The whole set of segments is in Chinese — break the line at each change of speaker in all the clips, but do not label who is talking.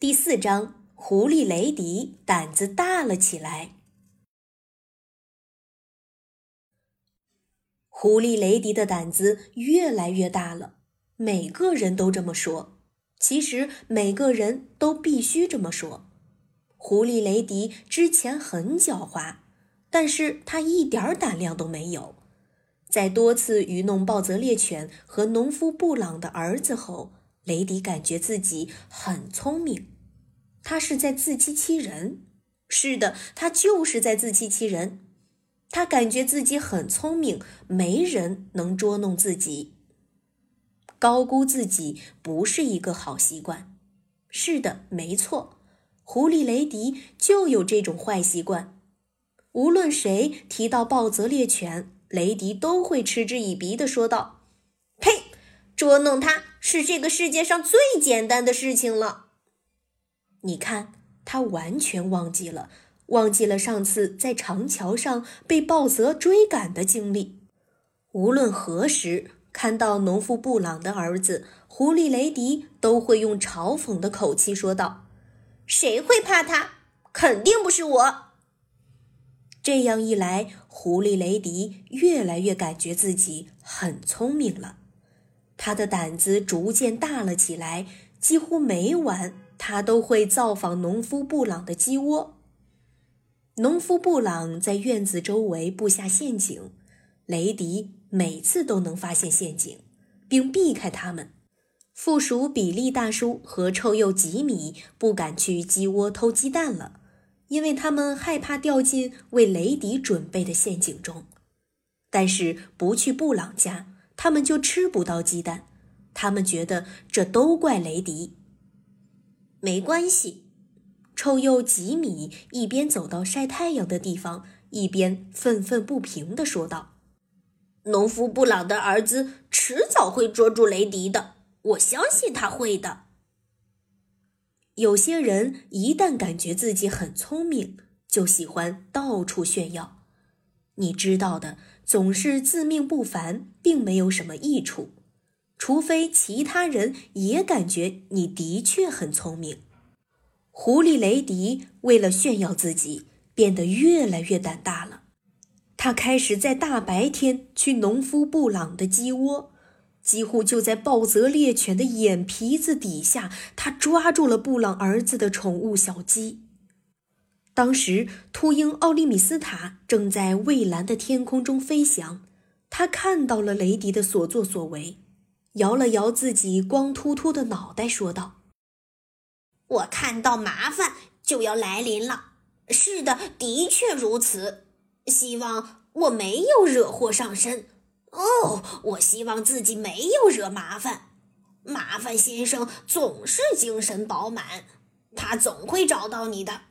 第四章，狐狸雷迪胆子大了起来。狐狸雷迪的胆子越来越大了，每个人都这么说。其实每个人都必须这么说。狐狸雷迪之前很狡猾，但是他一点胆量都没有。在多次愚弄暴泽猎犬和农夫布朗的儿子后，雷迪感觉自己很聪明。他是在自欺欺人。是的，他就是在自欺欺人。他感觉自己很聪明，没人能捉弄自己。高估自己不是一个好习惯。是的，没错，狐狸雷迪就有这种坏习惯。无论谁提到暴泽猎犬，雷迪都会嗤之以鼻地说道：“呸！捉弄他是这个世界上最简单的事情了。”你看，他完全忘记了。忘记了上次在长桥上被暴泽追赶的经历。无论何时看到农夫布朗的儿子狐狸雷迪，都会用嘲讽的口气说道：“谁会怕他？肯定不是我。”这样一来，狐狸雷迪越来越感觉自己很聪明了，他的胆子逐渐大了起来。几乎每晚，他都会造访农夫布朗的鸡窝。农夫布朗在院子周围布下陷阱，雷迪每次都能发现陷阱，并避开他们。附属比利大叔和臭鼬吉米不敢去鸡窝偷鸡蛋了，因为他们害怕掉进为雷迪准备的陷阱中。但是不去布朗家，他们就吃不到鸡蛋。他们觉得这都怪雷迪。没关系。臭鼬吉米一边走到晒太阳的地方，一边愤愤不平地说道：“农夫布朗的儿子迟早会捉住雷迪的，我相信他会的。”有些人一旦感觉自己很聪明，就喜欢到处炫耀。你知道的，总是自命不凡，并没有什么益处，除非其他人也感觉你的确很聪明。狐狸雷迪为了炫耀自己，变得越来越胆大了。他开始在大白天去农夫布朗的鸡窝，几乎就在暴泽猎犬的眼皮子底下，他抓住了布朗儿子的宠物小鸡。当时，秃鹰奥利米斯塔正在蔚蓝的天空中飞翔，他看到了雷迪的所作所为，摇了摇自己光秃秃的脑袋，说道。我看到麻烦就要来临了。是的，的确如此。希望我没有惹祸上身。哦，我希望自己没有惹麻烦。麻烦先生总是精神饱满，他总会找到你的。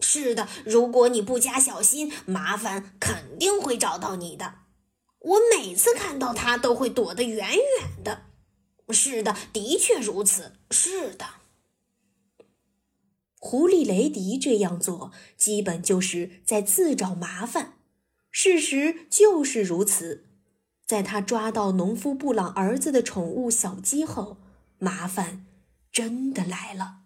是的，如果你不加小心，麻烦肯定会找到你的。我每次看到他都会躲得远远的。是的，的确如此。是的。狐狸雷迪这样做，基本就是在自找麻烦。事实就是如此。在他抓到农夫布朗儿子的宠物小鸡后，麻烦真的来了。